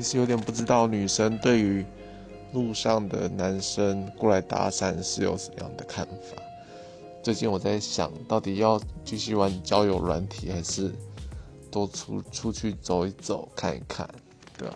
其实有点不知道女生对于路上的男生过来搭讪是有什么样的看法。最近我在想到底要继续玩交友软体还是多出出去走一走看一看对吧？